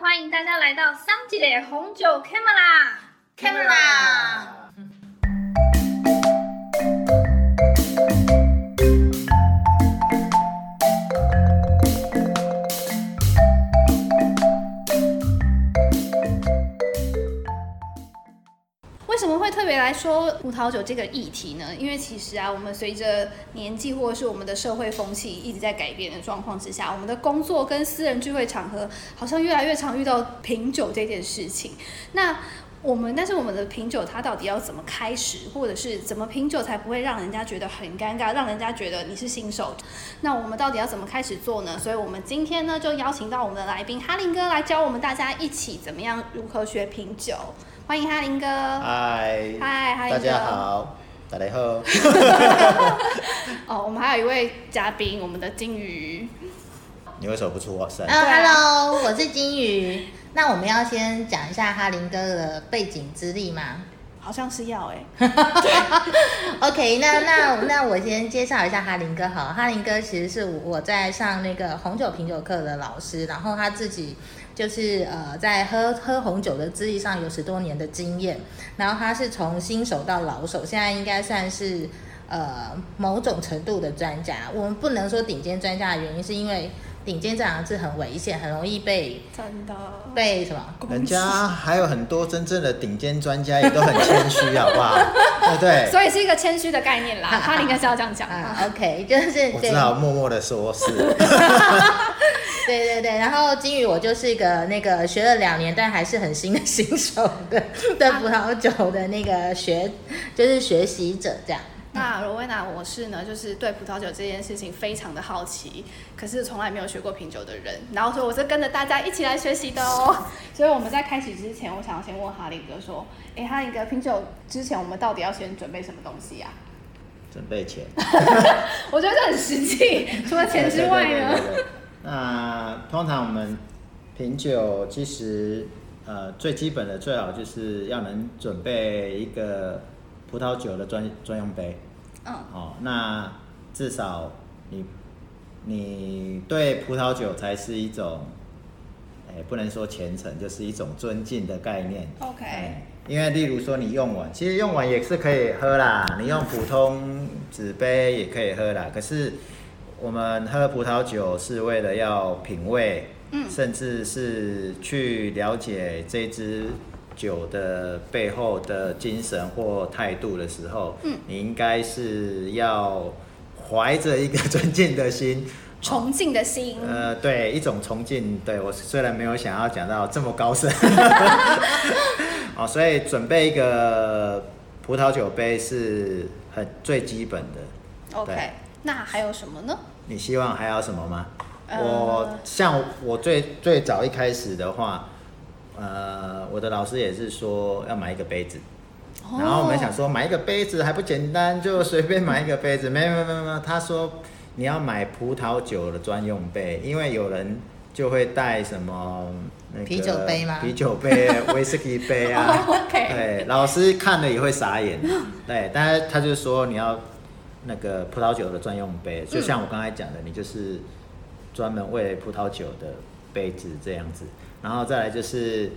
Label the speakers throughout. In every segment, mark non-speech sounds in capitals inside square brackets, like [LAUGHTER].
Speaker 1: 欢迎大家来到桑吉的红酒 Camera 来说葡萄酒这个议题呢？因为其实啊，我们随着年纪或者是我们的社会风气一直在改变的状况之下，我们的工作跟私人聚会场合好像越来越常遇到品酒这件事情。那我们，但是我们的品酒它到底要怎么开始，或者是怎么品酒才不会让人家觉得很尴尬，让人家觉得你是新手？那我们到底要怎么开始做呢？所以我们今天呢就邀请到我们的来宾哈林哥来教我们大家一起怎么样如何学品酒。欢迎哈林哥。
Speaker 2: 嗨，
Speaker 1: 嗨，哈林
Speaker 2: 大。家好，大家好。[LAUGHS]
Speaker 1: 哦，我们还有一位嘉宾，我们的金鱼。
Speaker 2: 你为什么不出声？
Speaker 1: 啊
Speaker 3: 呃，Hello，我是金鱼。那我们要先讲一下哈林哥的背景资历吗
Speaker 1: 好像是要哎？[LAUGHS]
Speaker 3: OK，那那那我先介绍一下哈林哥好。哈林哥其实是我在上那个红酒品酒课的老师，然后他自己就是呃在喝喝红酒的资历上有十多年的经验，然后他是从新手到老手，现在应该算是呃某种程度的专家。我们不能说顶尖专家的原因，是因为顶尖这两个字很危险，很容易被
Speaker 1: 真的。
Speaker 3: 被什么？
Speaker 2: 人家还有很多真正的顶尖专家，也都很谦虚，好不好？[LAUGHS] 对不对？
Speaker 1: 所以是一个谦虚的概念啦，哈林哥是要这样讲。
Speaker 3: ，OK，就是
Speaker 2: 我只好默默的说是。[LAUGHS]
Speaker 3: 对对对，然后金宇我就是一个那个学了两年但还是很新的新手的的葡萄酒的那个学，就是学习者这样。
Speaker 1: 那罗威娜，我是呢，就是对葡萄酒这件事情非常的好奇，可是从来没有学过品酒的人，然后所以我是跟着大家一起来学习的哦。所以我们在开始之前，我想要先问哈利哥说，哎，哈利哥，品酒之前我们到底要先准备什么东西呀、
Speaker 2: 准备钱。[LAUGHS]
Speaker 1: 我觉得这很实际，除了钱之外呢？
Speaker 2: 对对对对对那通常我们品酒，其实呃最基本的最好就是要能准备一个葡萄酒的专专用杯。
Speaker 1: 嗯，
Speaker 2: 哦，那至少你你对葡萄酒才是一种，哎、不能说虔诚，就是一种尊敬的概念。
Speaker 1: OK
Speaker 2: 哎因为例如说你用完，其实用完也是可以喝啦，你用普通纸杯也可以喝啦。可是我们喝葡萄酒是为了要品味，
Speaker 1: 嗯
Speaker 2: 甚至是去了解这支酒的背后的精神或态度的时候，
Speaker 1: 嗯
Speaker 2: 你应该是要怀着一个尊敬的心，[LAUGHS]
Speaker 1: 崇敬的心。
Speaker 2: 呃，对，一种崇敬。对我虽然没有想要讲到这么高深，[LAUGHS] 哦，所以准备一个葡萄酒杯是很最基本的。
Speaker 1: OK，那还有什么呢？
Speaker 2: 你希望还有什么吗？
Speaker 1: 呃
Speaker 2: 我像我最最早一开始的话，呃，我的老师也是说要买一个杯子。然后我们想说买一个杯子还不简单，就随便买一个杯子。没有没有没有没有，他说你要买葡萄酒的专用杯，因为有人就会带什么那个
Speaker 3: 啤酒杯吗
Speaker 2: 啤酒杯、威士忌杯啊。[LAUGHS] 对，老师看了也会傻眼。对，但是他就说你要那个葡萄酒的专用杯，就像我刚才讲的，你就是专门为葡萄酒的杯子这样子。然后再来就是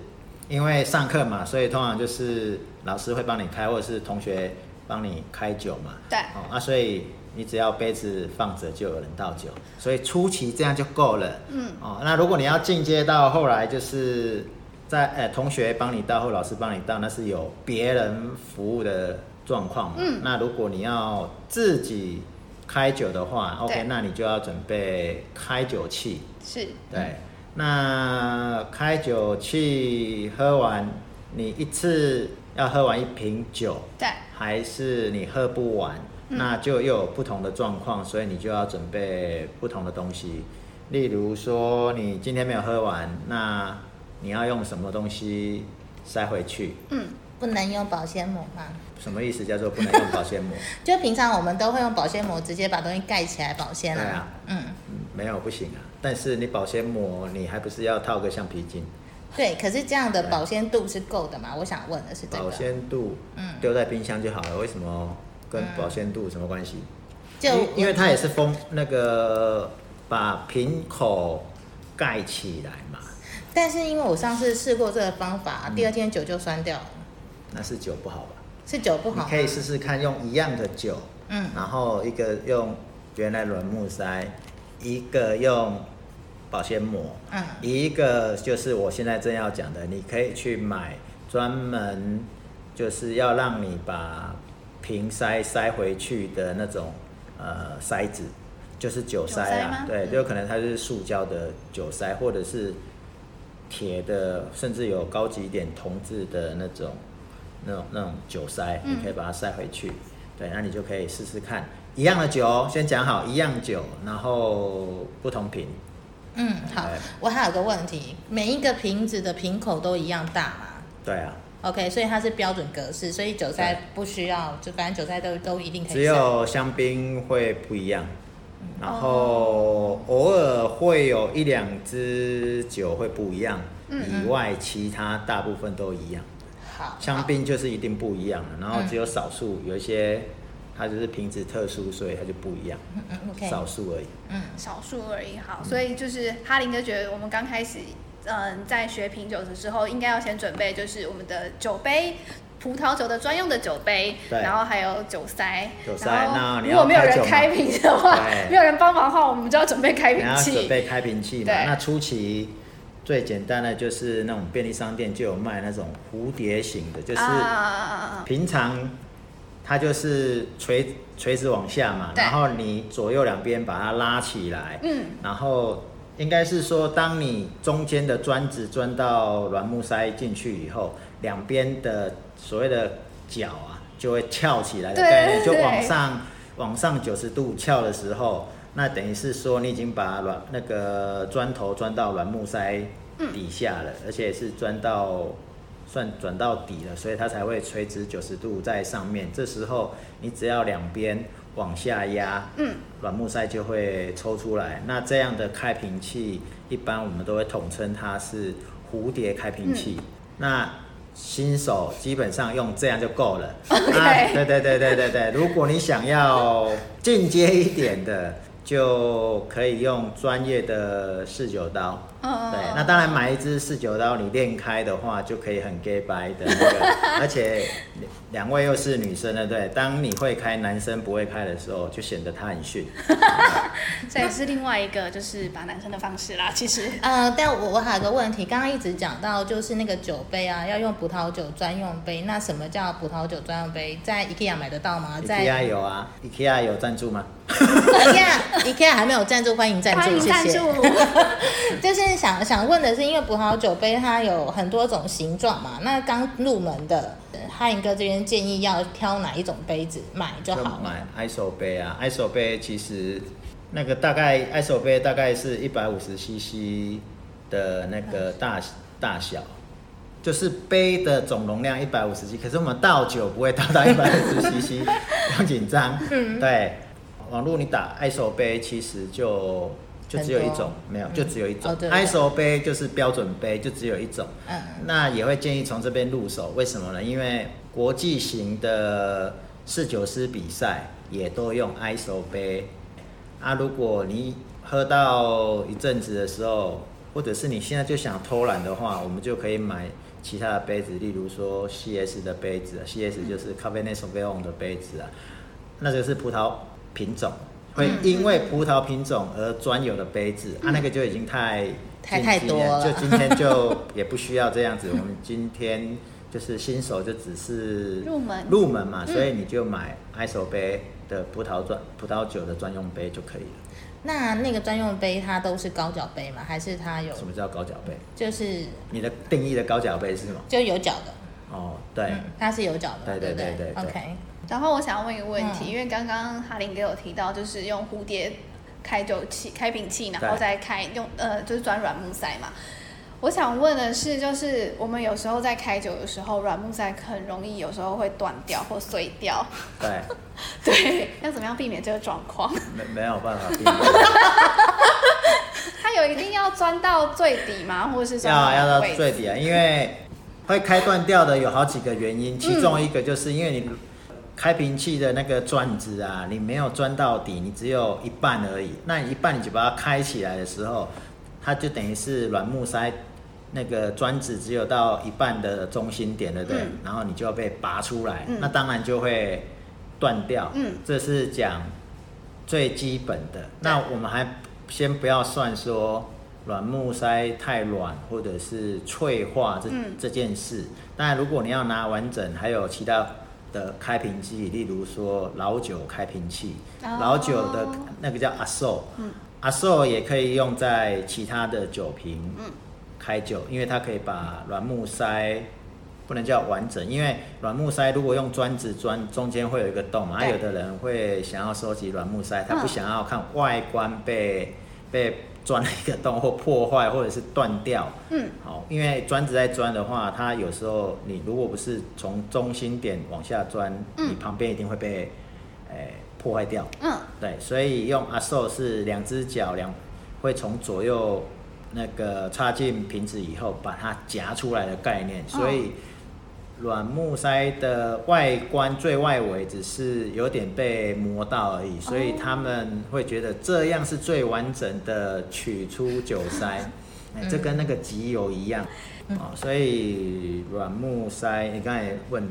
Speaker 2: 因为上课嘛，所以通常就是老师会帮你开，或者是同学帮你开酒嘛。
Speaker 1: 对
Speaker 2: 哦，那所以你只要杯子放着，就有人倒酒，所以初期这样就够了。
Speaker 1: 嗯
Speaker 2: 哦，那如果你要进阶到后来，就是在呃同学帮你倒或老师帮你倒，那是有别人服务的状况嘛。
Speaker 1: 嗯
Speaker 2: 那如果你要自己开酒的话，OK，那你就要准备开酒器。
Speaker 1: 是
Speaker 2: 对，那开酒器喝完，你一次要喝完一瓶酒，
Speaker 1: 对，
Speaker 2: 还是你喝不完，
Speaker 1: 嗯
Speaker 2: 那就又有不同的状况，所以你就要准备不同的东西。例如说，你今天没有喝完，那你要用什么东西塞回去？
Speaker 1: 嗯，
Speaker 3: 不能用保鲜膜吗？
Speaker 2: 什么意思？叫做不能用保鲜膜？[LAUGHS]
Speaker 3: 就平常我们都会用保鲜膜直接把东西盖起来保鲜啊
Speaker 2: 对啊。
Speaker 3: 嗯，
Speaker 2: 嗯，没有不行啊。但是你保鲜膜，你还不是要套个橡皮筋？
Speaker 3: 对。可是这样的保鲜度是够的吗？我想问的是这
Speaker 2: 保。鲜度
Speaker 3: 嗯
Speaker 2: 丢在冰箱就好了，为什么跟
Speaker 3: 嗯
Speaker 2: 保鲜度有什么关系？
Speaker 3: 就
Speaker 2: 因因为它也是封那个把瓶口盖起来嘛。
Speaker 3: 但是因为我上次试过这个方法，第二天酒就酸掉了，
Speaker 2: 那是酒不好吧？
Speaker 3: 是酒不好。
Speaker 2: 你可以试试看，用一样的酒，
Speaker 3: 嗯
Speaker 2: 然后一个用原来软木塞，一个用保鲜膜，
Speaker 3: 嗯。
Speaker 2: 一个就是我现在正要讲的，你可以去买专门就是要让你把瓶塞塞回去的那种呃塞子，就是酒塞啊。对，
Speaker 1: 嗯。
Speaker 2: 就可能它是塑胶的酒塞，或者是铁的，甚至有高级一点铜制的那种那种那种酒塞，
Speaker 1: 嗯。
Speaker 2: 你可以把它塞回去。对，那你就可以试试看，一样的酒哦，先讲好一样酒，然后不同瓶。
Speaker 3: 嗯，好，我还有个问题，每一个瓶子的瓶口都一样大吗
Speaker 2: 对啊
Speaker 3: ，？OK，所以它是标准格式，所以韭菜不需要，就反正韭菜都都一定可以
Speaker 2: 只。有香槟会不一样，然后偶尔会有一两支酒会不一样，
Speaker 1: 嗯
Speaker 2: 以外其他大部分都一样。
Speaker 3: 好，
Speaker 2: 香槟就是一定不一样的，然后
Speaker 3: 嗯
Speaker 2: 只有少数有一些它就是瓶子特殊，所以它就不一样，
Speaker 3: 嗯嗯，OK，
Speaker 2: 少数而已。
Speaker 3: 嗯
Speaker 1: 少数而已。好，所以就是哈林哥觉得我们刚开始，嗯，在学品酒的时候，应该要先准备就是我们的酒杯。葡萄酒的专用的酒杯，
Speaker 2: 对
Speaker 1: 然后还有酒塞。
Speaker 2: 酒塞
Speaker 1: 然后
Speaker 2: 那
Speaker 1: 如果没有人
Speaker 2: 要开
Speaker 1: 瓶的话，
Speaker 2: 对
Speaker 1: 没有人帮忙的话，我们就要准备开瓶器。
Speaker 2: 准备开瓶器嘛
Speaker 1: 对？
Speaker 2: 那初期最简单的就是那种便利商店就有卖那种蝴蝶形的，就是！平常它就是垂垂直往下嘛，然后你左右两边把它拉起来，
Speaker 1: 嗯，
Speaker 2: 然后应该是说，当你中间的砖子钻到软木塞进去以后，两边的所谓的角啊就会翘起来的
Speaker 1: 对
Speaker 2: 概念，就往上往上九十度翘的时候，那等于是说你已经把软那个砖头钻到软木塞底下了，而且是钻到算转到底了，所以它才会垂直九十度在上面。这时候你只要两边往下压，
Speaker 1: 嗯，
Speaker 2: 软木塞就会抽出来。那这样的开瓶器，一般我们都会统称它是蝴蝶开瓶器。那新手基本上用这样就够了。
Speaker 1: OK
Speaker 2: 啊对对对对对对，如果你想要进阶一点的，就可以用专业的四九刀。
Speaker 1: 嗯
Speaker 2: 对，那当然买一支四九刀，你练开的话就可以很 gay 白的那个，[LAUGHS] 而且两位又是女生的，对，当你会开，男生不会开的时候，就显得他很逊。[LAUGHS]
Speaker 1: 这也是另外一个就是把男生的方式啦。其实，
Speaker 3: 呃，但我我还有个问题，刚刚一直讲到就是那个酒杯啊，要用葡萄酒专用杯。那什么叫葡萄酒专用杯？在 IKEA 买得到吗？在
Speaker 2: IKEA 有啊，[LAUGHS] IKEA 有赞助吗
Speaker 3: ？IKEA IKEA 还没有赞助，欢迎赞助，谢谢。[LAUGHS] 就是想想问的是，因为葡萄酒杯它有很多种形状嘛，那刚入门的哈林哥这边建议要挑哪一种杯子买就
Speaker 2: 就
Speaker 3: 好了。
Speaker 2: 买 ISO 杯啊，ISO 杯其实那个大概 ISO 杯大概是一百五十 CC 的那个大大小，就是杯的总容量一百五十 CC，可是我们倒酒不会倒到 [LAUGHS] 一百五十 CC，不要紧张。
Speaker 3: 嗯。
Speaker 2: 对，网络你打 ISO 杯其实就就只有一种，没有，就只有一种。ISO 杯就是标准杯，就只有一种。
Speaker 3: 嗯，
Speaker 2: 那也会建议从这边入手，为什么呢？因为国际型的侍酒师比赛也都用 ISO 杯啊。如果你喝到一阵子的时候，或者是你现在就想偷懒的话，我们就可以买其他的杯子，例如说 CS 的杯子啊，CS 就是 Cabernet Sauvignon 的杯子啊，那就是葡萄品种。会因为葡萄品种而专有的杯子、啊，那个就已经太
Speaker 3: 太太多了
Speaker 2: 就今天 [LAUGHS] 就也不需要这样子，我们今天就是新手就只是
Speaker 1: 入门
Speaker 2: 入门嘛，
Speaker 1: 嗯
Speaker 2: 所以你就买 ISO 杯的葡萄专葡萄酒的专用杯就可以了。
Speaker 3: 那那个专用杯它都是高脚杯吗？还是它有
Speaker 2: 什么叫高脚杯？
Speaker 3: 就是
Speaker 2: 你的定义的高脚杯是什么？
Speaker 3: 就有脚的？
Speaker 2: 哦，对，
Speaker 3: 嗯，它是有脚的
Speaker 2: 对
Speaker 3: 对
Speaker 2: 对对
Speaker 3: OK，
Speaker 1: 然后我想要问一个问题，
Speaker 3: 嗯。
Speaker 1: 因为刚刚哈林给我提到，就是用蝴蝶开酒器、开瓶器，然后再开用呃，就是转软木塞嘛。我想问的是，就是我们有时候在开酒的时候，软木塞很容易有时候会断掉或碎掉，
Speaker 2: 对，[LAUGHS]
Speaker 1: 对，要怎么样避免这个状况？
Speaker 2: 没没有办法避免，[LAUGHS]
Speaker 1: 它有一定要钻到最底吗？或者是钻
Speaker 2: 要要到最底啊，因为会开断掉的有好几个原因，其中一个就是因为你开瓶器的那个转子啊，你没有钻到底，你只有一半而已。那一半你就把它开起来的时候，它就等于是软木塞那个砖子只有到一半的中心点，对不对？
Speaker 1: 嗯
Speaker 2: 然后你就要被拔出来，
Speaker 1: 嗯
Speaker 2: 那当然就会断掉。
Speaker 1: 嗯
Speaker 2: 这是讲最基本的。那我们还先不要算说软木塞太软或者是脆化这、
Speaker 1: 嗯
Speaker 2: 这件事。当然，如果你要拿完整，还有其他的开瓶器，例如说老酒开瓶器，
Speaker 1: 哦
Speaker 2: 老酒的那个叫阿寿，
Speaker 1: 嗯
Speaker 2: 阿寿也可以用在其他的酒瓶
Speaker 1: 嗯
Speaker 2: 开酒，因为它可以把软木塞。不能叫完整，因为软木塞如果用砖子砖，中间会有一个洞嘛。啊，有的人会想要收集软木塞，他不
Speaker 1: 嗯
Speaker 2: 想要看外观被被钻了一个洞 [LAUGHS] 或破坏或者是断掉。
Speaker 1: 嗯
Speaker 2: 好，因为砖子在钻的话，它有时候你如果不是从中心点往下钻，
Speaker 1: 嗯
Speaker 2: 你旁边一定会被诶、破坏掉。
Speaker 1: 嗯
Speaker 2: 对，所以用阿寿是两只脚两会从左右那个插进瓶子以后，把它夹出来的概念。所以软木塞的外观最外围只是有点被磨到而已，所以他们会觉得这样是最完整的取出酒塞。[LAUGHS] 哎，这跟那个集邮一样。哦，所以软木塞，你刚才问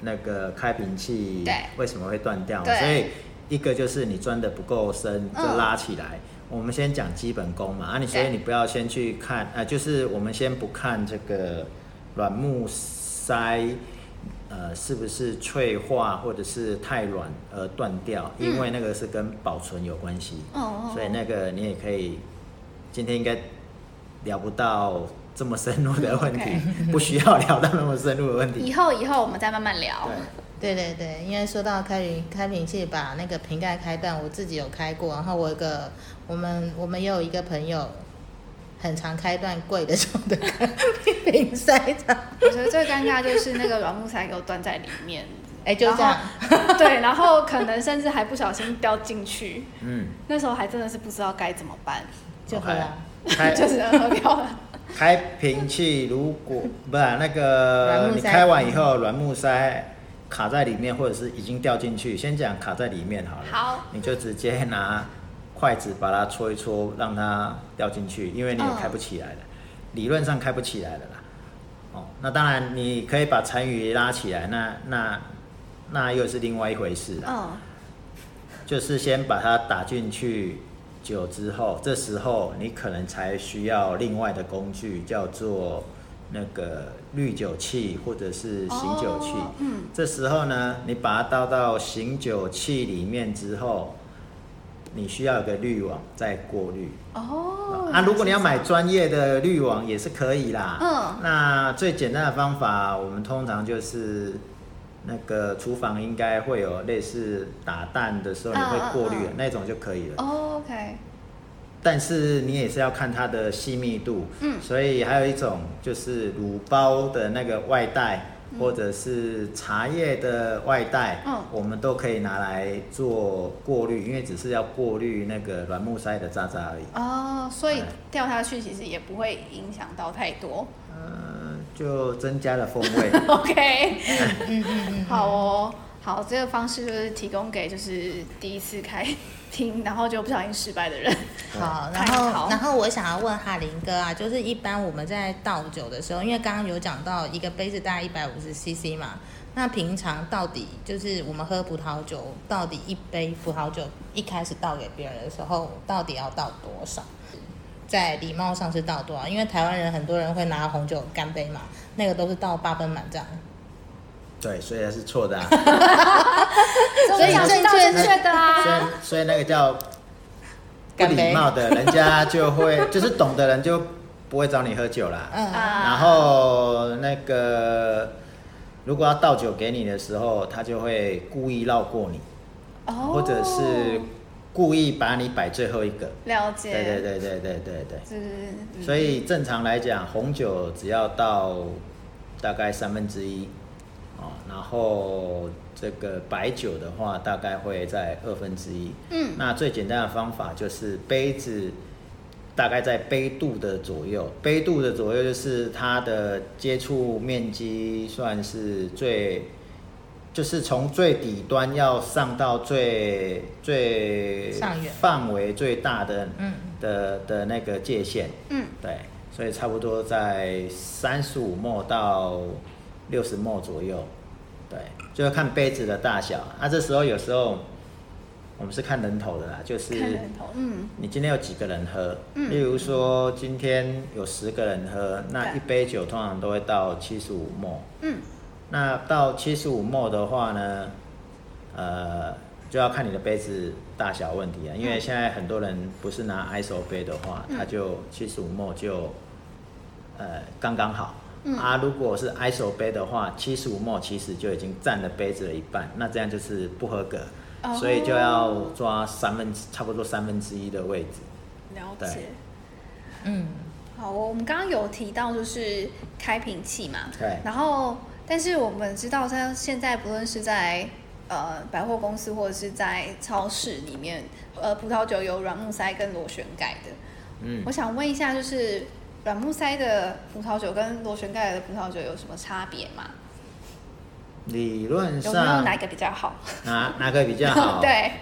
Speaker 2: 那个开瓶器为什么会断掉所以一个就是你钻的不够深，就
Speaker 1: 嗯
Speaker 2: 拉起来。我们先讲基本功嘛，啊，你所以你不要先去看，啊，就是我们先不看这个软木塞，呃，是不是脆化或者是太软而断掉，因为那个是跟保存有关系。
Speaker 1: 嗯哦
Speaker 2: 所以那个你也可以，今天应该聊不到这么深入的问题 [LAUGHS] [LAUGHS] 不需要聊到那么深入的问题。
Speaker 1: 以后以后我们再慢慢聊。
Speaker 2: 对，
Speaker 3: 对对对，因为说到开瓶开瓶器把那个瓶盖开断，我自己有开过，然后我有一个我们我们也有一个朋友，很常开断贵的时候的瓶塞的，
Speaker 1: 我觉得最尴尬就是那个软木塞给我断在里面，[LAUGHS]
Speaker 3: 哎，就这样，
Speaker 1: 对，然后可能甚至还不小心掉进去，
Speaker 2: 嗯，
Speaker 1: 那时候还真的是不知道该怎么办，
Speaker 3: 就喝了。
Speaker 2: 开 [LAUGHS]
Speaker 1: 就是喝掉了。[LAUGHS]
Speaker 2: 开瓶器如果不是啊、那
Speaker 3: 软
Speaker 2: 个你开完以后软木塞卡在里面，或者是已经掉进去，先讲卡在里面好了。
Speaker 1: 好，
Speaker 2: 你就直接拿筷子把它搓一搓，让它掉进去，因为你也
Speaker 1: 嗯
Speaker 2: 开不起来了，理论上开不起来了啦。哦，那当然你可以把残余拉起来，那那那又是另外一回事啦。
Speaker 1: 嗯，
Speaker 2: 就是先把它打进去酒之后，这时候你可能才需要另外的工具，叫做那个滤酒器或者是醒酒器。
Speaker 1: 哦嗯
Speaker 2: 这时候呢，你把它倒到醒酒器里面之后，你需要有个滤网再过滤。
Speaker 1: 哦，
Speaker 2: 啊，如果你要买专业的滤网也是可以啦。
Speaker 1: 嗯
Speaker 2: 那最简单的方法，我们通常就是那个厨房应该会有类似打蛋的时候你会过滤的
Speaker 1: 嗯嗯嗯
Speaker 2: 那种就可以了。
Speaker 1: 哦，OK，
Speaker 2: 但是你也是要看它的细密度。
Speaker 1: 嗯
Speaker 2: 所以还有一种就是乳包的那个外带。
Speaker 1: 嗯
Speaker 2: 或者是茶叶的外带，
Speaker 1: 嗯
Speaker 2: 我们都可以拿来做过滤，因为只是要过滤那个软木塞的渣渣而已。
Speaker 1: 哦，所以
Speaker 2: 哎
Speaker 1: 掉下去其实也不会影响到太多。
Speaker 2: 嗯，就增加了风味。[LAUGHS]
Speaker 1: OK，
Speaker 3: 嗯嗯嗯，[LAUGHS]
Speaker 1: 好哦，好，这个方式就是提供给就是第一次开听，然后就不小心失败的人。[LAUGHS]
Speaker 3: 好，然后然后我想要问哈林哥啊，就是一般我们在倒酒的时候，因为刚刚有讲到一个杯子大概一百五十 CC 嘛，那平常到底就是我们喝葡萄酒，到底一杯葡萄酒一开始倒给别人的时候，到底要倒多少？在礼貌上是倒多少？因为台湾人很多人会拿红酒干杯嘛，那个都是倒八分满这样。
Speaker 2: 对，所以还是错的、[LAUGHS] 啊。
Speaker 1: 所以
Speaker 3: 正
Speaker 1: 正
Speaker 3: 确
Speaker 1: 正确的
Speaker 2: 所
Speaker 1: 啊。
Speaker 2: 以所以那个叫不礼貌的，人家就会就是懂的人就不会找你喝酒啦。
Speaker 3: 嗯，
Speaker 1: 啊
Speaker 2: 然后那个如果要倒酒给你的时候，他就会故意绕过你，
Speaker 1: 哦，
Speaker 2: 或者是故意把你摆最后一个。
Speaker 1: 了解。
Speaker 2: 对对对对对对所以正常来讲，红酒只要到大概三分之一，哦，然后这个白酒的话，大概会在二分之一。
Speaker 1: 嗯。
Speaker 2: 那最简单的方法就是杯子大概在杯度的左右，杯度的左右就是它的接触面积算是最。就是从最底端要上到最最范围最大的
Speaker 3: 嗯。
Speaker 2: 的的那个界限，
Speaker 1: 嗯。
Speaker 2: 对，所以差不多在三十五末到六十沫左右，对，就要看杯子的大小。那、这时候有时候我们是看人头的啦，就是
Speaker 1: 看人头，嗯，
Speaker 2: 你今天有几个人喝？
Speaker 1: 嗯
Speaker 2: 例如说今天有十个人喝，那一杯酒通常都会到七十五沫。
Speaker 1: 嗯，
Speaker 2: 那到七十五沫的话呢，呃，就要看你的杯子大小问题啊。因为
Speaker 1: 嗯
Speaker 2: 现在很多人不是拿 ISO 杯的话，
Speaker 1: 嗯
Speaker 2: 它就七十五沫就呃刚刚好。
Speaker 1: 嗯
Speaker 2: 啊，如果是 ISO 杯的话，七十五沫其实就已经占了杯子的一半，那这样就是不合格，
Speaker 1: 哦
Speaker 2: 所以就要抓三分之差不多三分之一的位置。
Speaker 1: 了解。
Speaker 3: 嗯，
Speaker 1: 好，我们刚刚有提到就是开瓶器嘛，
Speaker 2: 对
Speaker 1: 然后但是我们知道，像现在不论是在呃百货公司或者是在超市里面，呃葡萄酒有软木塞跟螺旋盖的。
Speaker 2: 嗯
Speaker 1: 我，想问一下，就是软木塞的葡萄酒跟螺旋盖的葡萄酒有什么差别吗？
Speaker 2: 理论
Speaker 1: 有没有
Speaker 2: 上
Speaker 1: 哪一个比较好？
Speaker 2: 哪哪个比较好？，[LAUGHS]
Speaker 1: 对，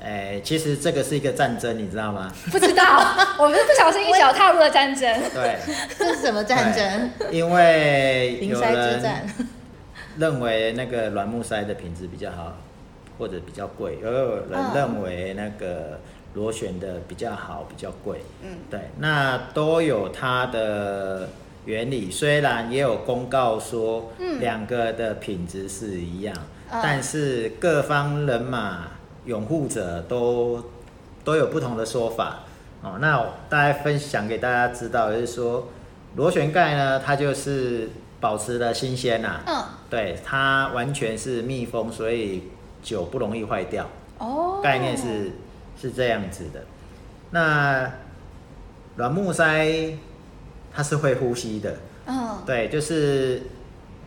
Speaker 2: 哎、其实这个是一个战争，你知道吗？
Speaker 1: 不知道，[LAUGHS] 我们是不小心一脚踏入了战争。
Speaker 2: 对，
Speaker 3: 这是什么战争？
Speaker 2: 因为有人
Speaker 3: 之战。
Speaker 2: 认为那个软木塞的品质比较好，或者比较贵，也有人
Speaker 1: 嗯
Speaker 2: 认为那个螺旋的比较好，比较贵。
Speaker 1: 嗯，
Speaker 2: 对，那都有它的原理。虽然也有公告说
Speaker 1: 嗯
Speaker 2: 两个的品质是一样，
Speaker 1: 嗯
Speaker 2: 但是各方人马拥护者都都有不同的说法。哦，那我大家分享给大家知道，就是说螺旋盖呢，它就是保持了新鲜呐、
Speaker 1: 嗯，
Speaker 2: 对，它完全是密封，所以酒不容易坏掉。
Speaker 1: 哦，
Speaker 2: 概念是是这样子的。那软木塞它是会呼吸的，
Speaker 1: 嗯，
Speaker 2: 对，就是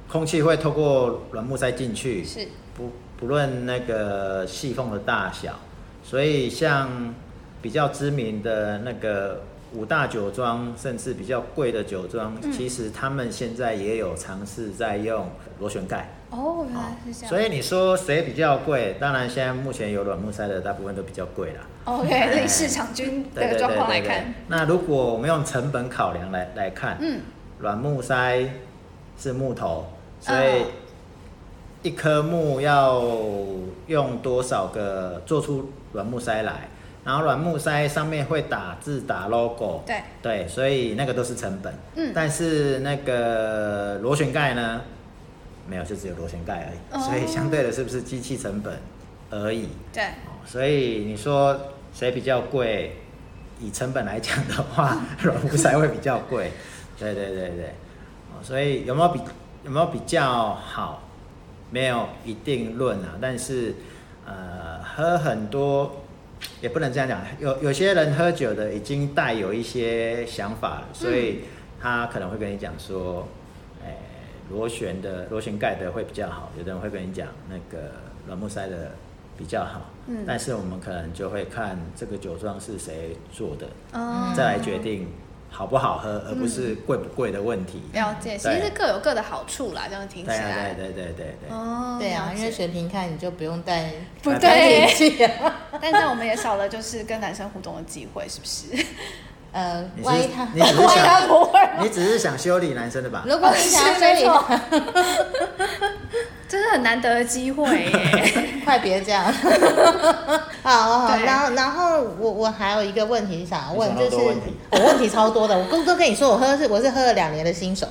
Speaker 2: 空气会透过软木塞进去，
Speaker 1: 是，
Speaker 2: 不不论那个细缝的大小，所以像比较知名的那个五大酒庄，甚至比较贵的酒庄，
Speaker 1: 嗯
Speaker 2: 其实他们现在也有尝试在用螺旋盖。
Speaker 1: 哦，原
Speaker 2: 哦
Speaker 1: 来是这样。
Speaker 2: 所以你说谁比较贵？当然，现在目前有软木塞的大部分都比较贵啦。
Speaker 1: OK，以市场均的状况来看，。
Speaker 2: 那如果我们用成本考量来来看，
Speaker 1: 嗯，
Speaker 2: 软木塞是木头，所以
Speaker 1: 嗯
Speaker 2: 一棵木要用多少个做出软木塞来？然后软木塞上面会打字打 logo，
Speaker 1: 对，
Speaker 2: 对，所以那个都是成本。
Speaker 1: 嗯
Speaker 2: 但是那个螺旋盖呢，没有，就只有螺旋盖而已，
Speaker 1: 哦
Speaker 2: 所以相对的是不是机器成本而已？
Speaker 1: 对，
Speaker 2: 哦所以你说谁比较贵？以成本来讲的话，软木塞会比较贵。对对对对，哦，所以有没有比有没有比较好？没有一定论啊，但是呃，喝很多也不能这样讲。有有些人喝酒的已经带有一些想法了，所以他可能会跟你讲说，哎、螺旋的螺旋盖的会比较好，有的人会跟你讲那个软木塞的比较好。
Speaker 1: 嗯
Speaker 2: 但是我们可能就会看这个酒庄是谁做的，
Speaker 1: 哦，
Speaker 2: 再来决定好不好喝，而不是贵不贵的问题。
Speaker 1: 了解，其
Speaker 2: 对
Speaker 1: 实是各有各的好处啦，这样听起
Speaker 2: 对啊，
Speaker 1: 来。
Speaker 2: 对对对对对。
Speaker 1: 哦，
Speaker 3: 对啊，因为水瓶看你就不用带
Speaker 1: 不
Speaker 2: 对。[LAUGHS]
Speaker 1: 但是我们也少了就是跟男生互动的机会，是不是？
Speaker 3: 呃，万一他，
Speaker 2: 你只是 [LAUGHS]
Speaker 1: 万一他
Speaker 2: 想，
Speaker 1: 不会，
Speaker 2: 你只是想修理男生的吧？
Speaker 3: 如果你想修理
Speaker 1: 没错
Speaker 3: 他，[LAUGHS]
Speaker 1: 这是很难得的机会耶。[LAUGHS]
Speaker 3: 快别这样。好好好，然后然后我我还有一个问题想要问，就是我问题超多的，我刚刚跟你说我喝是我是喝了两年的新手。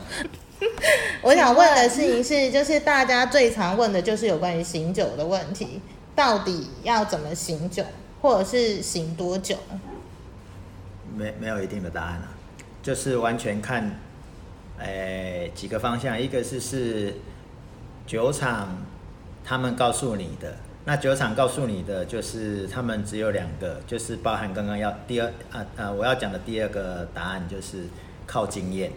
Speaker 3: 我想问的事情是，就是大家最常问的就是有关于醒酒的问题，到底要怎么醒酒，或者是醒多久？
Speaker 2: 没没有一定的答案啊，就是完全看，诶、几个方向，一个是是酒厂他们告诉你的，那酒厂告诉你的就是他们只有两个，就是包含刚刚要第二啊啊我要讲的第二个答案就是靠经验。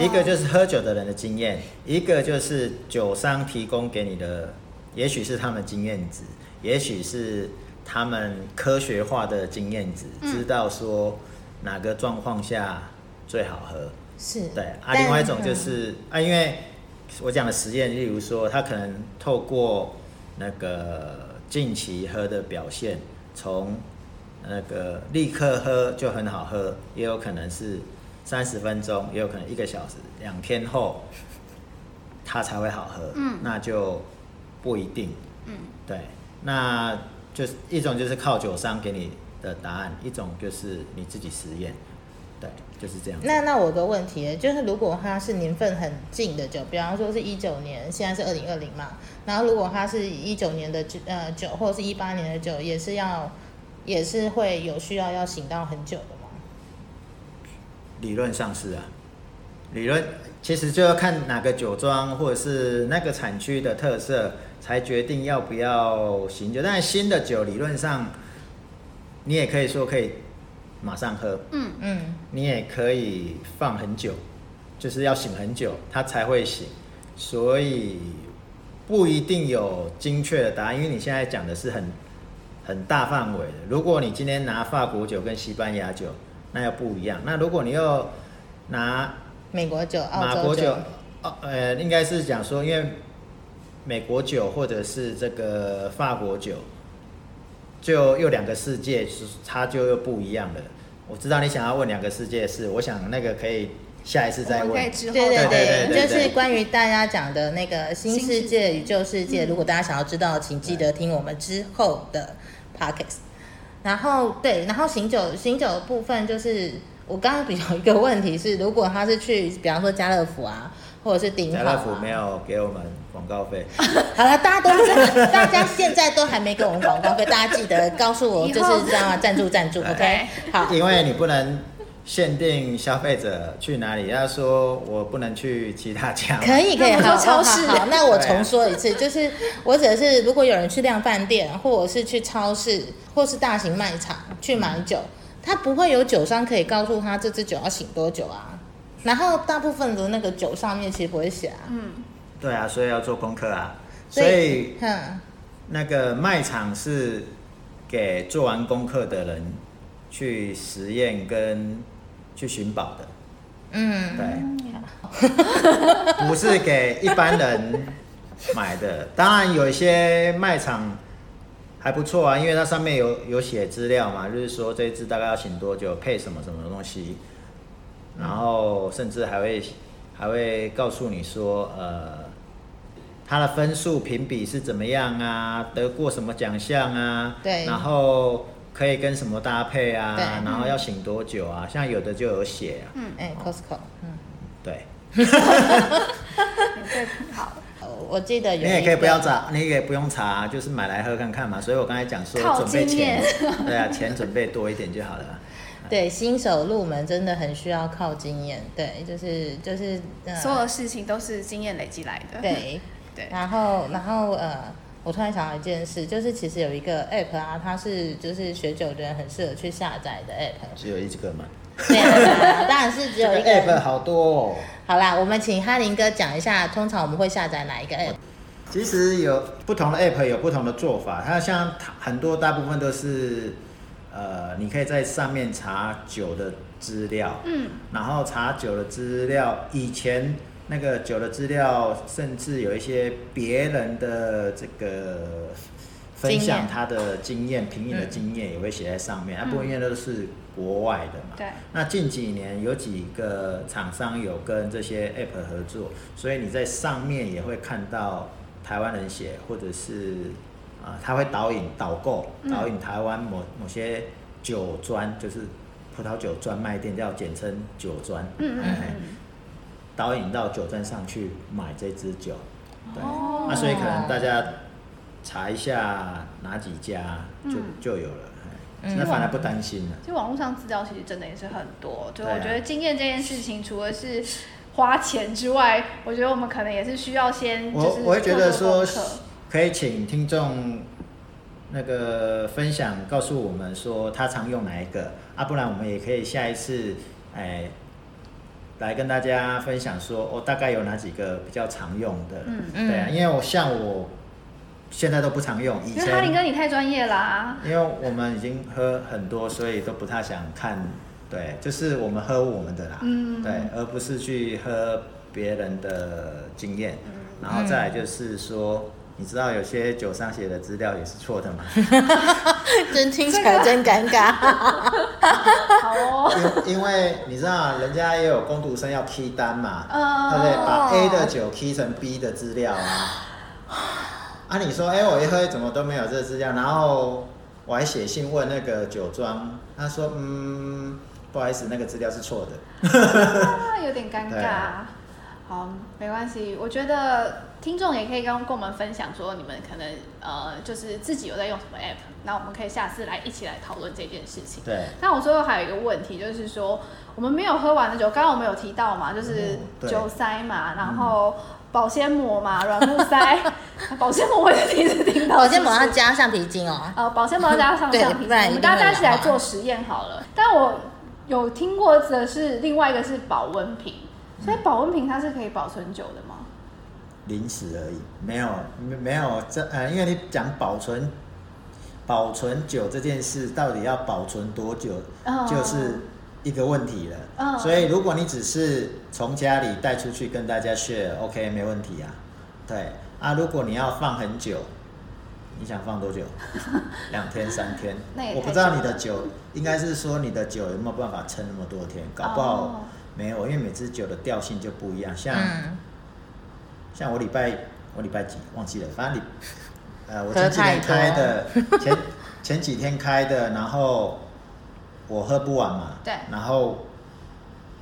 Speaker 2: 一个就是喝酒的人的经验，一个就是酒商提供给你的，也许是他们经验值，也许是他们科学化的经验值，
Speaker 1: 嗯。
Speaker 2: 知道说哪个状况下最好喝。
Speaker 3: 是
Speaker 2: 对啊，另外一种就是啊，因为我讲的实验，例如说，他可能透过那个近期喝的表现，从那个立刻喝就很好喝，也有可能是三十分钟，也有可能一个小时，两天后它才会好喝。
Speaker 1: 嗯
Speaker 2: 那就不一定。
Speaker 1: 嗯，
Speaker 2: 对，那就是一种就是靠酒商给你的答案，一种就是你自己实验。对，就是这样。
Speaker 3: 那那我个问题就是，如果它是年份很近的酒，比方说是一九年，现在是二零二零嘛，然后如果它是一九年的酒呃酒，或者是一八年的酒，也是要也是会有需要要醒到很久的吗？
Speaker 2: 理论上是啊，理论其实就要看哪个酒庄或者是那个产区的特色，才决定要不要醒酒。但是新的酒理论上，你也可以说可以马上喝，
Speaker 1: 嗯
Speaker 3: 嗯，
Speaker 2: 你也可以放很久，就是要醒很久，它才会醒。所以不一定有精确的答案，因为你现在讲的是很很大范围的。如果你今天拿法国酒跟西班牙酒，那又不一样。那如果你又拿
Speaker 3: 美国酒、澳洲
Speaker 2: 酒，哦，呃，应该是讲说，因为美国酒或者是这个法国酒，就又两个世界，是它就又不一样了。我知道你想要问两个世界的事，我想那个可以下一次再问
Speaker 3: 对对
Speaker 2: 对
Speaker 3: 就是关于大家讲的那个新世界与旧世界，
Speaker 1: 嗯
Speaker 3: 如果大家想要知道，请记得听我们之后的 podcast。然后对，然后醒酒醒酒的部分就是我刚刚比较一个问题是，如果他是去，比方说家乐福啊，或者是顶好、啊，
Speaker 2: 家乐福没有给我们广告费，[LAUGHS]
Speaker 3: 好了，大家都是，大家现在都还没给我们广告费，大家记得告诉我，就是这样啊赞助赞助，OK？好，
Speaker 2: 因为你不能限定消费者去哪里，要说我不能去其他家。
Speaker 3: 可以可以，好，
Speaker 1: 超市
Speaker 3: 好好好那我重说一次，就是我指的是，如果有人去量饭店，或者是去超市，或是大型卖场去买酒，他不会有酒商可以告诉他这支酒要醒多久啊。然后大部分的那个酒上面其实不会写啊，
Speaker 1: 嗯，
Speaker 2: 对啊，所以要做功课啊。
Speaker 3: 所
Speaker 2: 所
Speaker 3: 以
Speaker 2: 那个卖场是给做完功课的人去实验跟去寻宝的，
Speaker 3: 嗯，
Speaker 2: 对，[LAUGHS] 不是给一般人买的。当然有一些卖场还不错啊，因为它上面有有写资料嘛，就是说这一支大概要醒多久，配什么什么东西，然后甚至还会还会告诉你说，呃，他的分数评比是怎么样啊，得过什么奖项啊，
Speaker 3: 对
Speaker 2: 然后可以跟什么搭配啊，
Speaker 3: 对
Speaker 2: 然后要醒多久啊，像有的就有写啊，嗯
Speaker 3: 哎，Costco，嗯，
Speaker 2: 对。[LAUGHS]
Speaker 1: 好，
Speaker 3: 我记得有
Speaker 2: 你也可以不要查，你也不用查，就是买来喝看看嘛。所以我刚才讲说
Speaker 1: 靠
Speaker 2: 准备钱，[LAUGHS] 对啊，钱准备多一点就好了。
Speaker 3: 对新手入门真的很需要靠经验，对，就是就是、呃、
Speaker 1: 所有事情都是经验累积来的。
Speaker 3: 对，[LAUGHS]
Speaker 1: 对，
Speaker 3: 然后然后呃，我突然想到一件事，就是其实有一个 app 啊，它是就是学酒的人很适合去下载的 app。
Speaker 2: 只有一个吗，
Speaker 3: 对啊，当然是只有一个
Speaker 2: 这个 app。好多哦。
Speaker 3: 好啦，我们请哈林哥讲一下，通常我们会下载哪一个 app？
Speaker 2: 其实有不同的 app 有不同的做法，它像很多大部分都是，呃，你可以在上面查酒的资料，
Speaker 1: 嗯，
Speaker 2: 然后查酒的资料，以前那个酒的资料，甚至有一些别人的这个分享他的经验、品饮的
Speaker 3: 嗯
Speaker 2: 经验也会写在上面，啊，
Speaker 1: 嗯
Speaker 2: 不过因为都是国外的嘛。
Speaker 1: 对。
Speaker 2: 那近几年有几个厂商有跟这些 app 合作，所以你在上面也会看到台湾人写，或者是啊、他会导引导购，
Speaker 1: 嗯
Speaker 2: 导引台湾某某些酒专，就是葡萄酒专卖店，叫简称酒专。
Speaker 1: 嗯嗯
Speaker 2: 哎
Speaker 1: 嗯
Speaker 2: 导引到酒站上去买这支酒，对，
Speaker 1: 哦
Speaker 2: 那所以可能大家查一下哪几家就、
Speaker 1: 嗯
Speaker 2: 就有了，那反而不担心了。
Speaker 1: 其实网络上资料其实真的也是很多，就我觉得经验这件事情，除了是花钱之外，我觉得我们可能也是需要先就是
Speaker 2: 我我会觉得说可以请听众那个分享，告诉我们说他常用哪一个。啊，不然我们也可以下一次哎来跟大家分享说，哦，大概有哪几个比较常用的，
Speaker 1: 嗯
Speaker 3: 嗯。
Speaker 2: 对啊，因为我像我现在都不常用，以
Speaker 1: 因为哈林哥你太专业啦，
Speaker 2: 因为我们已经喝很多，所以都不太想看，对，就是我们喝我们的啦，
Speaker 1: 嗯。
Speaker 2: 对，而不是去喝别人的经验。
Speaker 1: 嗯。
Speaker 2: 然后再来就是说，你知道有些酒商写的资料也是错的吗？[LAUGHS]
Speaker 3: 真听起来真尴尬。
Speaker 1: 好哦，
Speaker 2: 因因为你知道，人家也有工读生要 key 单嘛，
Speaker 1: 嗯
Speaker 2: 对不对？把 A 的酒 key 成 B 的资料啊。啊，你说，哎、我一喝怎么都没有这个资料？然后我还写信问那个酒庄，他说，嗯，不好意思，那个资料是错的。[LAUGHS]
Speaker 1: 啊，有点尴尬
Speaker 2: 啊。
Speaker 1: 好，没关系。我觉得听众也可以跟跟我们分享说，你们可能呃，就是自己有在用什么 app，那我们可以下次来一起来讨论这件事情。
Speaker 2: 对，
Speaker 1: 那我最后还有一个问题，就是说我们没有喝完的酒，刚刚我们有提到嘛，就是酒塞嘛，然后保鲜膜嘛，软木塞，[LAUGHS] 保鲜膜我也第一次听到，
Speaker 3: 保鲜膜要加橡皮筋哦。
Speaker 1: 呃，保鲜膜要加上橡皮筋，我们大家一起来做实验好了。但我有听过的是另外一个是保温瓶，所以保温瓶它是可以保存酒的吗？
Speaker 2: 临时而已，没有没没有这呃，因为你讲保存保存酒这件事，到底要保存多久，
Speaker 1: 嗯
Speaker 2: 就是一个问题了。
Speaker 1: 嗯
Speaker 2: 所以如果你只是从家里带出去跟大家 share，OK、没问题啊。对啊，如果你要放很久，你想放多久？[LAUGHS] 两天三天我不知道你的酒，应该是说你的酒有没有办法撑那么多天？搞不
Speaker 1: 哦
Speaker 2: 好没有，因为每支酒的调性就不一样。像、
Speaker 3: 嗯，
Speaker 2: 像我礼拜我礼拜几忘记了，反正你 [LAUGHS] 呃我前几天
Speaker 3: 太
Speaker 2: 开的，前 [LAUGHS] 前几天开的，然后我喝不完嘛，
Speaker 1: 对。
Speaker 2: 然后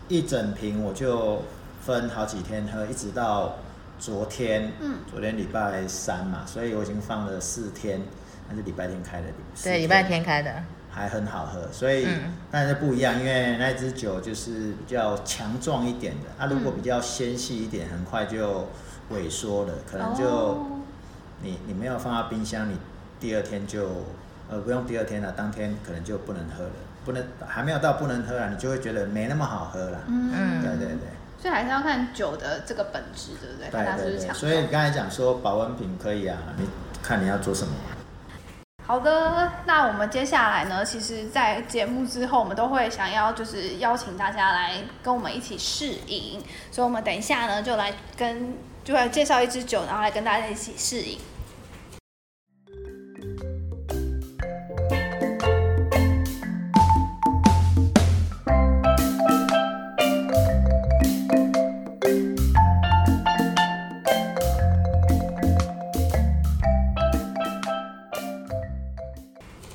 Speaker 2: 一整瓶我就分好几天喝，一直到昨天，
Speaker 1: 嗯。
Speaker 2: 昨天礼拜三嘛，所以我已经放了四天，那是礼拜天开的，四
Speaker 3: 对，礼拜天开的。
Speaker 2: 还很好喝，所以
Speaker 3: 嗯。
Speaker 2: 但是不一样，因为那支酒就是比较强壮一点的，它、如果
Speaker 1: 嗯。
Speaker 2: 比较纤细一点，很快就萎缩了，可能就、
Speaker 1: 哦
Speaker 2: 你你没有放到冰箱，你第二天就呃不用第二天了，当天可能就不能喝了，不能还没有到不能喝了，你就会觉得没那么好喝了。
Speaker 1: 嗯，
Speaker 2: 对对对。
Speaker 1: 所以还是要看酒的这个本质，对不对？
Speaker 2: 对对对，所以你刚才讲说保温瓶可以啊，你看你要做什么。
Speaker 1: 好的，那我们接下来呢，其实，在节目之后，我们都会想要就是邀请大家来跟我们一起试饮，所以我们等一下呢，就来跟就来介绍一支酒，然后来跟大家一起试饮。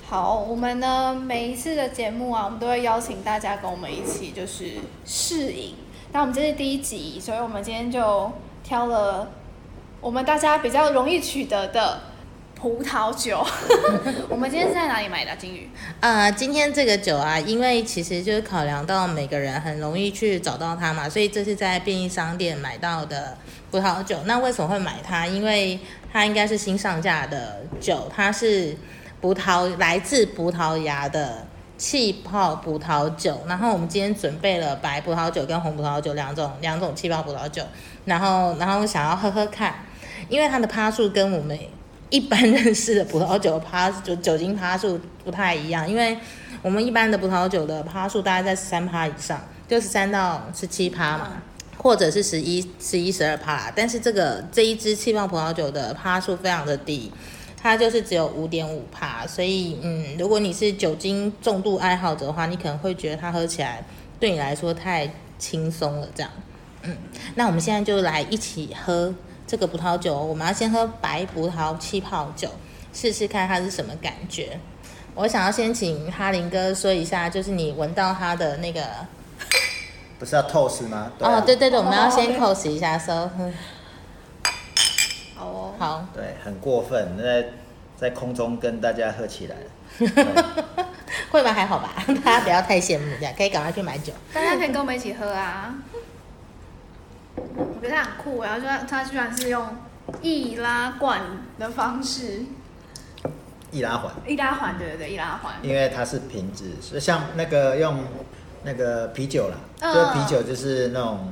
Speaker 1: 好，我们呢每一次的节目啊，我们都会邀请大家跟我们一起就是试饮。那我们这是第一集，所以我们今天就挑了我们大家比较容易取得的葡萄酒。[LAUGHS] 我们今天是在哪里买的、金鱼？
Speaker 3: 呃，今天这个酒啊，因为其实就是考量到每个人很容易去找到它嘛，所以这是在便利商店买到的葡萄酒。那为什么会买它？因为它应该是新上架的酒，它是葡萄来自葡萄牙的气泡葡萄酒。然后我们今天准备了白葡萄酒跟红葡萄酒两种两种气泡葡萄酒，然后然后想要喝喝看，因为它的趴数跟我们一般认识的葡萄酒趴酒酒精趴数不太一样，因为我们一般的葡萄酒的趴数大概在十三趴以上，就十三到十七趴嘛，或者是十一、十一、十二趴。但是这个这一支气泡葡萄酒的趴数非常的低，它就是只有五点五帕，所以嗯，如果你是酒精重度爱好者的话，你可能会觉得它喝起来对你来说太轻松了，这样。嗯，那我们现在就来一起喝这个葡萄酒。我们要先喝白葡萄气泡酒，试试看它是什么感觉。我想要先请哈林哥说一下，就是你闻到它的那个
Speaker 2: 不是要透视吗？
Speaker 3: 哦，对对对，我们要先
Speaker 1: ，OK
Speaker 3: cos 一下，说，
Speaker 1: 好，
Speaker 2: 对，很过分，在在空中跟大家喝起来 [LAUGHS]
Speaker 3: 会吗？还好吧，[LAUGHS] 大家不要太羡慕，这样可以赶快去买酒。
Speaker 1: 大家可以跟我们一起喝啊。我觉得他很酷，然后就他居然是用易拉罐的方式，
Speaker 2: 易拉环，
Speaker 1: 易拉环，对对对，易拉环。
Speaker 2: 因为它是瓶子，所以像那个用那个啤酒啦，
Speaker 1: 嗯
Speaker 2: 就啤酒就是那种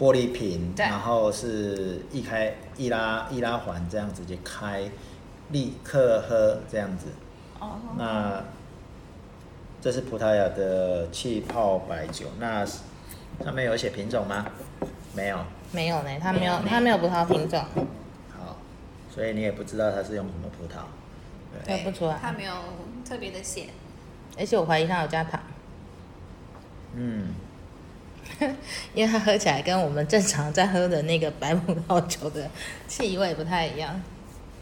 Speaker 2: 玻璃瓶，然后是一开一拉一拉环这样直接开，立刻喝这样子。
Speaker 1: 哦，
Speaker 2: 那这是葡萄牙的气泡白酒，那上面有写品种吗？没有。
Speaker 3: 没有呢，它没有它没有葡萄品种。
Speaker 2: 好，所以你也不知道它是用什么葡萄。
Speaker 3: 喝不出来
Speaker 1: 它没有特别的写。
Speaker 3: 而且我怀疑它有加糖，
Speaker 2: 嗯，[LAUGHS]
Speaker 3: 因为它喝起来跟我们正常在喝的那个白葡萄酒的气味不太一样。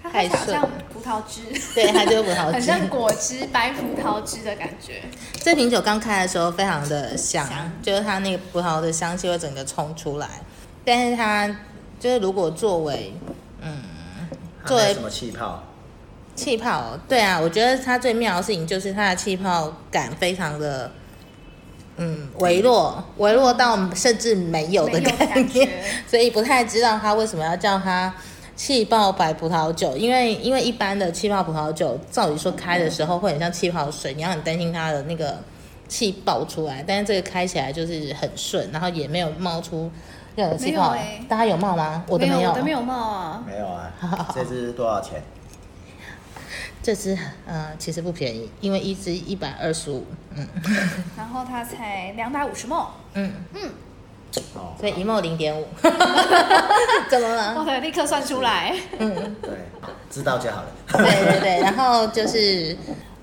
Speaker 1: 它好像葡萄汁，
Speaker 3: 对，它就是葡萄汁。[LAUGHS]
Speaker 1: 很像果汁、白葡萄汁的感觉。
Speaker 3: 这瓶酒刚开的时候非常的香，
Speaker 1: 香
Speaker 3: 就是它那个葡萄的香气会整个冲出来。但是它就是如果作为嗯作为
Speaker 2: 什么气泡，
Speaker 3: 气泡，对啊，我觉得它最妙的事情就是它的气泡感非常的嗯微弱，微弱到甚至没有的
Speaker 1: 感觉，[LAUGHS]
Speaker 3: 所以不太知道他为什么要叫它。气泡白葡萄酒，因为因为一般的气泡葡萄酒，照理说开的时候会很像气泡水，你要很担心它的那个气爆出来，但是这个开起来就是很顺，然后也没有冒出任何气泡。
Speaker 1: 没有欸
Speaker 3: 大家有冒吗？我的
Speaker 1: 没
Speaker 3: 没有，
Speaker 1: 我的没有冒啊。
Speaker 2: 没有啊。这支多少钱？
Speaker 3: 这支呃其实不便宜，因为一支一百二十五，嗯 [LAUGHS]
Speaker 1: 然后它才两百五十梦，
Speaker 3: 嗯，
Speaker 2: 哦，
Speaker 3: 所以一墨零点五，[LAUGHS] 怎么
Speaker 1: 我
Speaker 3: 了？
Speaker 1: 可以立刻算出来。
Speaker 3: 嗯，
Speaker 2: 对，知道就好了。
Speaker 3: 对对对，然后就是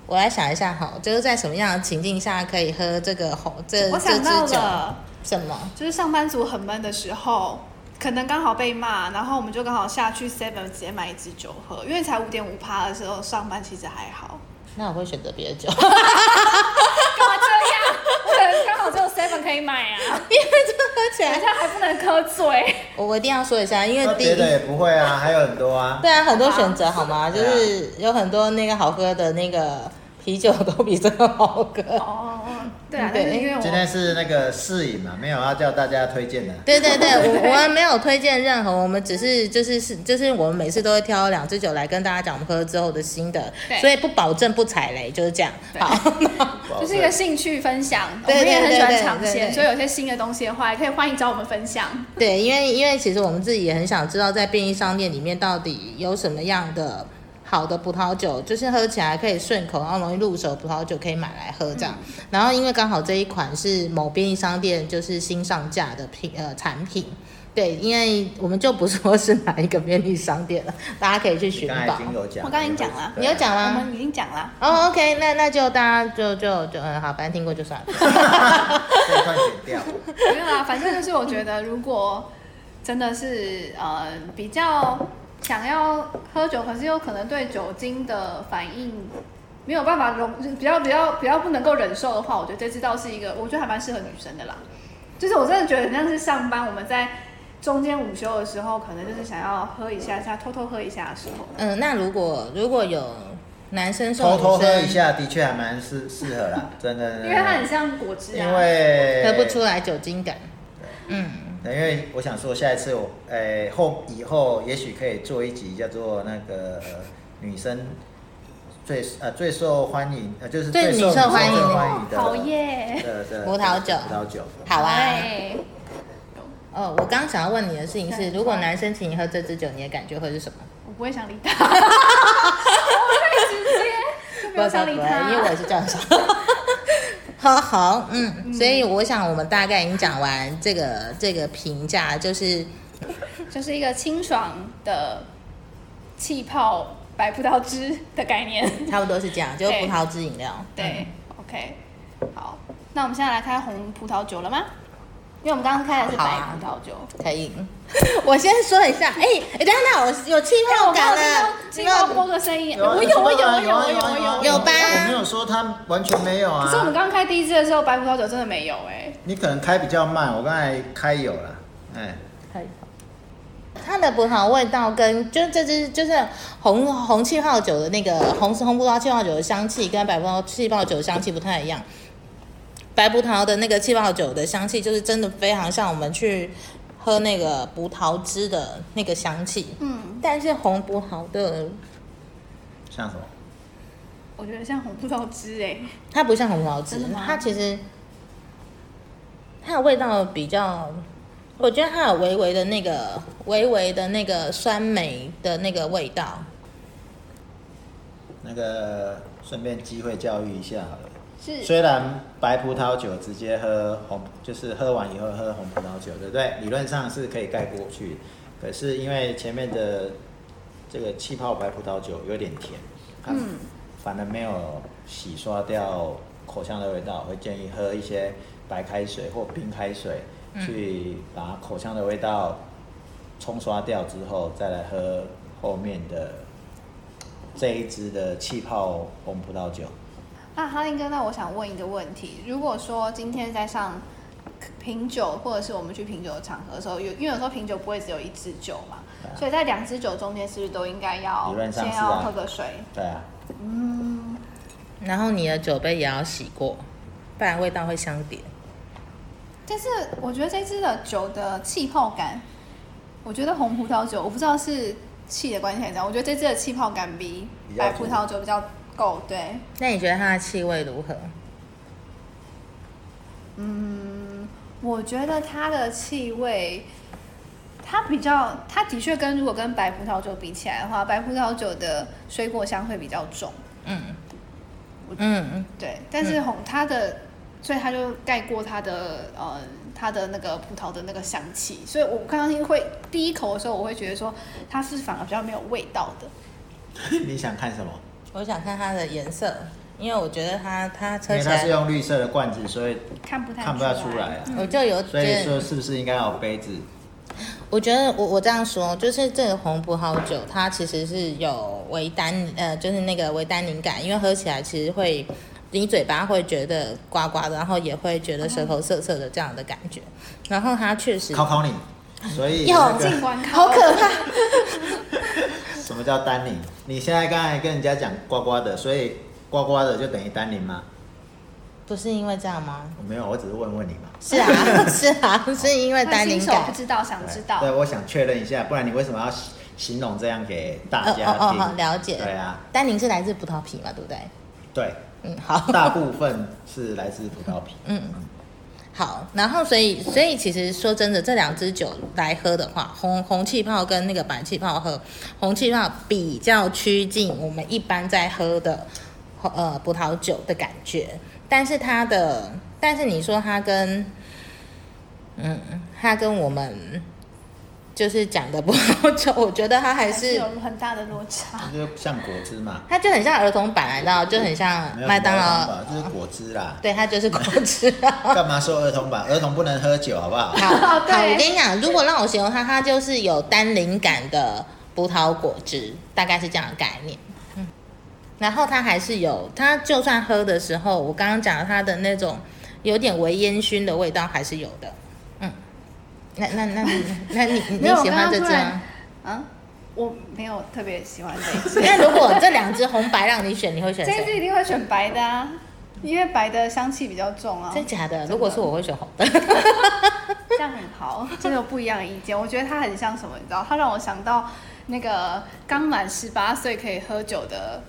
Speaker 3: 我来想一下哈，就是在什么样的情境下可以喝这个红这这
Speaker 1: 我想到
Speaker 3: 支酒？
Speaker 1: 了，
Speaker 3: 什么？
Speaker 1: 就是上班族很闷的时候，可能刚好被骂，然后我们就刚好下去 Seven 直接买一支酒喝，因为才五点五趴的时候上班其实还好。
Speaker 3: 那我会选择别的酒，
Speaker 1: 干嘛这样？我可能刚好只有 Seven 可以买啊，
Speaker 3: 因为这喝起来，
Speaker 1: 等一下还不能喝醉。
Speaker 3: 我我一定要说一下，因
Speaker 2: 那
Speaker 3: 为第一。
Speaker 2: 别的也不会啊，还有很多啊。
Speaker 3: 对啊，很多选择好吗？就是有很多那个好喝的那个啤酒都比这个好喝。
Speaker 1: 哦，对啊，
Speaker 3: 对
Speaker 1: 因为
Speaker 2: 今天是那个试饮嘛，没有要叫大家推荐的。
Speaker 3: 对对对，我我们没有推荐任何，我们只是就是是就是我们每次都会挑两支酒来跟大家讲我们喝之后的心得，
Speaker 1: 对
Speaker 3: 所以不保证不踩雷，就是这样。[LAUGHS] 好，
Speaker 1: 就是一个兴趣分享，我
Speaker 3: 对
Speaker 1: 们也很喜欢尝鲜，所以有些新的东西的话，也可以欢迎找我们分享。
Speaker 3: 对，因为因为其实我们自己也很想知道，在便利商店里面到底有什么样的好的葡萄酒，就是喝起来可以顺口，然后容易入手葡萄酒可以买来喝这样。然后因为刚好这一款是某便利商店就是新上架的品呃产品。对，因为我们就不说是哪一个便利商店了，大家可以去
Speaker 2: 你
Speaker 3: 寻宝
Speaker 1: 我刚才已经讲了
Speaker 3: 你有讲
Speaker 1: 我
Speaker 3: 吗？
Speaker 1: 们已经讲了，
Speaker 3: 哦，OK，那那就大家就就就嗯好，反正听过就算了。
Speaker 2: 这一段剪掉。[LAUGHS]
Speaker 1: 没有啦，反正就是我觉得，如果真的是呃比较想要喝酒，可是又可能对酒精的反应没有办法容，比较比较比较不能够忍受的话，我觉得这支倒是一个，我觉得还蛮适合女生的啦。就是我真的觉得很像是上班我们在中间午休的时候，可能就是想要喝一下下，偷偷喝一下的时候。
Speaker 3: 嗯，那如果如果有男生
Speaker 2: 偷偷喝一下，的确还蛮适适合啦，真的。
Speaker 1: 因为它很像果汁啊。
Speaker 2: 因为
Speaker 3: 喝不出来酒精感，嗯，
Speaker 2: 对因为我想说，下一次我，诶、后以后也许可以做一集叫做那个、呃女生最呃最受欢迎，呃就是
Speaker 3: 最
Speaker 2: 最受
Speaker 3: 欢迎
Speaker 2: 的
Speaker 1: 好耶
Speaker 2: 的的 [LAUGHS]
Speaker 3: 葡萄酒
Speaker 2: 葡萄酒。
Speaker 3: 好啊。
Speaker 1: 哎
Speaker 3: 哦，我刚刚想要问你的事情是，如果男生请你喝这支酒，你的感觉会是什么？
Speaker 1: 我不会想理他，[LAUGHS] 我会直接就没有想理他，
Speaker 3: 因为我也是这样想。好好，嗯，所以我想我们大概已经讲完这个这个评价，就是 [LAUGHS]
Speaker 1: 就是一个清爽的气泡白葡萄汁的概念。[LAUGHS]
Speaker 3: 差不多是这样，就是葡萄汁饮料。
Speaker 1: 对、o k 好，那我们现在来开红葡萄酒了吗？因为我们刚刚开的是白葡萄酒。
Speaker 3: 嗯，可以。我先说一下，哎、哎，等一下，那我有气泡感了，
Speaker 1: 气泡播个声音，我有，我有，我有，我有，我有，
Speaker 3: 有吧
Speaker 2: 我没有说它完全没有啊。
Speaker 1: 可是我们刚刚开第一支的时候，白葡萄酒真的没有哎、
Speaker 2: 你可能开比较慢，我刚才开有了，哎，
Speaker 3: 可以。它的葡萄味道跟就是这支就是红红气泡酒的那个红红葡萄气泡酒的香气，跟白葡萄气泡酒的香气不太一样。白葡萄的那个气泡酒的香气，就是真的非常像我们去喝那个葡萄汁的那个香气。
Speaker 1: 嗯，
Speaker 3: 但是红葡萄的
Speaker 2: 像什么？
Speaker 1: 我觉得像红葡萄汁哎、
Speaker 3: 它不像红葡萄汁它其实它的味道比较，我觉得它有微微的那个微微的那个酸梅的那个味道。
Speaker 2: 那个顺便机会教育一下好了。
Speaker 1: 是
Speaker 2: 虽然白葡萄酒直接喝红，就是喝完以后喝红葡萄酒，对不对？理论上是可以盖过去，可是因为前面的这个气泡白葡萄酒有点甜，它
Speaker 1: 嗯
Speaker 2: 反而没有洗刷掉口腔的味道，会建议喝一些白开水或冰开水，去把口腔的味道冲刷掉之后，再来喝后面的这一支的气泡红葡萄酒。
Speaker 1: 那哈林哥，那我想问一个问题：如果说今天在上品酒，或者是我们去品酒的场合的时候，有因为有时候品酒不会只有一支酒嘛，
Speaker 2: 啊
Speaker 1: 所以在两支酒中间是不是都应该要先要喝个水？
Speaker 2: 对啊，
Speaker 1: 嗯，
Speaker 3: 然后你的酒杯也要洗过，不然味道会相叠。
Speaker 1: 但是我觉得这支的酒的气泡感，我觉得红葡萄酒，我不知道是气的关系还是怎样，我觉得这支的气泡感比白葡萄酒比较够。对，
Speaker 3: 那你觉得它的气味如何？
Speaker 1: 嗯，我觉得它的气味，它比较，它的确跟如果跟白葡萄酒比起来的话，白葡萄酒的水果香会比较重，
Speaker 3: 嗯嗯
Speaker 1: 对，但是红它的，所以它就盖过它的呃它的那个葡萄的那个香气，所以我刚刚会第一口的时候，我会觉得说它是反而比较没有味道的。[LAUGHS]
Speaker 2: 你想看什么？
Speaker 3: 我想看它的颜色，因为我觉得它它
Speaker 2: 因为它是用绿色的罐子，所以
Speaker 1: 看不太
Speaker 2: 看不太出来啊。
Speaker 3: 我就有
Speaker 2: 所以说是不是应该有杯子？
Speaker 3: 我觉得我我这样说，就是这个红葡萄酒，它其实是有微单呃，就是那个微单宁感，因为喝起来其实会。你嘴巴会觉得呱呱的，然后也会觉得舌头涩涩的这样的感觉，然后它确实
Speaker 2: 考考你。所以
Speaker 3: 有
Speaker 2: 那个
Speaker 1: 尽管考
Speaker 3: 好可怕，[LAUGHS]
Speaker 2: 什么叫单宁？你现在刚才跟人家讲呱呱的，所以呱呱的就等于单宁吗？
Speaker 3: 不是因为这样吗？
Speaker 2: 我没有，我只是问问你嘛。
Speaker 3: 是啊，[LAUGHS] 是啊，是因为单宁
Speaker 1: 新手
Speaker 3: 感
Speaker 1: 不。知道，想知道。
Speaker 2: 对，我想确认一下，不然你为什么要形形容这样给大家听？
Speaker 3: 哦哦哦，了解。
Speaker 2: 对啊，
Speaker 3: 单宁是来自葡萄皮嘛，对不对？
Speaker 2: 对，
Speaker 3: 嗯，好。
Speaker 2: 大部分是来自葡萄皮。
Speaker 3: 嗯，好，然后所以所以其实说真的，这两支酒来喝的话，红红气泡跟那个白气泡喝，红气泡比较趋近我们一般在喝的呃葡萄酒的感觉，但是它的，但是你说它跟，嗯，它跟我们就是讲的葡萄酒，[LAUGHS] 我觉得它还
Speaker 1: 还
Speaker 3: 是
Speaker 1: 有很大的落差。
Speaker 2: 就像果汁嘛，
Speaker 3: 它就很像儿童版，你知道，就很像麦当劳
Speaker 2: 就是果汁啦。
Speaker 3: 对，它就是果汁啊。[LAUGHS] [LAUGHS]
Speaker 2: 干嘛说儿童版？儿童不能喝酒，好不好？
Speaker 3: 好，好，我跟你讲，如果让我形容它，它就是有单宁感的葡萄果汁，大概是这样的概念。嗯，然后它还是有，它就算喝的时候，我刚刚讲了它的那种有点微烟熏的味道还是有的。嗯，那那那你那你 [LAUGHS] 你喜欢这支
Speaker 1: 我刚刚突然
Speaker 3: 吗？
Speaker 1: 啊，我没有特别喜欢这一支。[LAUGHS]
Speaker 3: 那如果这两只红白让你选，你会选
Speaker 1: 这一支
Speaker 3: 谁？
Speaker 1: 一定会选白的啊，因为白的香气比较重啊。
Speaker 3: 真假的？如果是我会选红的。[LAUGHS]
Speaker 1: 这样很好，真的有不一样的意见。我觉得它很像什么，你知道？它让我想到那个刚满十八岁可以喝酒的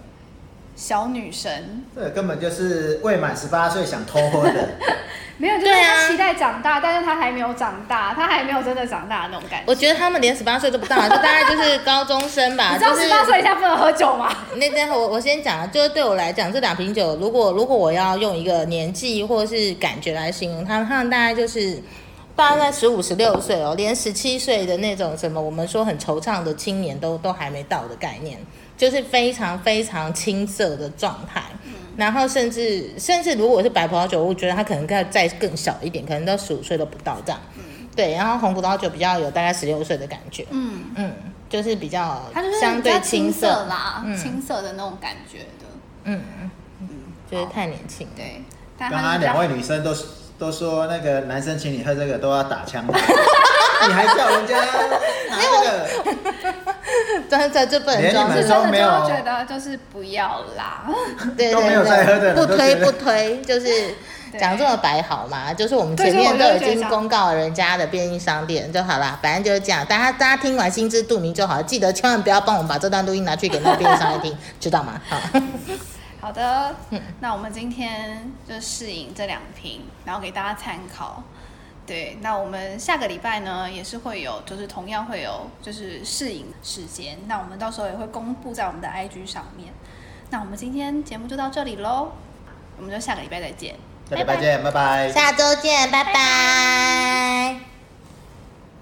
Speaker 1: 小女神，
Speaker 2: 这根本就是未满十八岁想偷喝的。[LAUGHS]
Speaker 1: 没有，就是
Speaker 3: 对啊
Speaker 1: 期待长大，但是他还没有长大，他还没有真的长大的那种感觉。
Speaker 3: 我觉得他们连十八岁都不到，就 [LAUGHS] 大概就是高中生吧。
Speaker 1: 你知道
Speaker 3: 就是
Speaker 1: 十八岁以下不能喝酒吗？[LAUGHS]
Speaker 3: 那天我我先讲，就是对我来讲，这两瓶酒，如果如果我要用一个年纪或是感觉来形容它，他们大概就是大概在十五、十六岁哦，连十七岁的那种什么我们说很惆怅的青年都都还没到的概念，就是非常非常青涩的状态。然后甚至甚至如果是白葡萄酒，我觉得它可能再再更小一点，可能到十五岁都不到这样。对，然后红葡萄酒比较有大概十六岁的感觉，
Speaker 1: 嗯，
Speaker 3: 嗯，就是比较
Speaker 1: 它就是
Speaker 3: 相对
Speaker 1: 青
Speaker 3: 涩
Speaker 1: 涩啦，
Speaker 3: 嗯
Speaker 1: 青涩的那种感觉的。
Speaker 3: 嗯嗯，就是太年轻。
Speaker 1: 对，但
Speaker 2: 刚刚两位女生都都说那个男生请你喝这个都要打枪，[LAUGHS] 你还叫人家拿这个？[LAUGHS]
Speaker 3: 这这这不能
Speaker 2: 连
Speaker 3: 装是
Speaker 2: 你们都没有
Speaker 1: 就会觉得就是不要啦。
Speaker 3: 对
Speaker 2: 都没有
Speaker 3: 对
Speaker 2: 在喝的
Speaker 3: 对，不推不推，就是讲这么白好吗？就是我们前面都已经公告了人家的便利商店就好啦，反正就是这样，大家大家听完心知肚明就好，记得千万不要帮我们把这段录音拿去给那个便利商店听，知道吗？好，
Speaker 1: 好的，
Speaker 3: 嗯
Speaker 1: 那我们今天就试饮这两瓶，然后给大家参考。对，那我们下个礼拜呢也是会有，就是同样会有就是试饮时间，那我们到时候也会公布在我们的 IG 上面。那我们今天节目就到这里喽，我们就下个礼拜再见，
Speaker 2: 下礼拜见，拜拜。
Speaker 3: 下周见，拜拜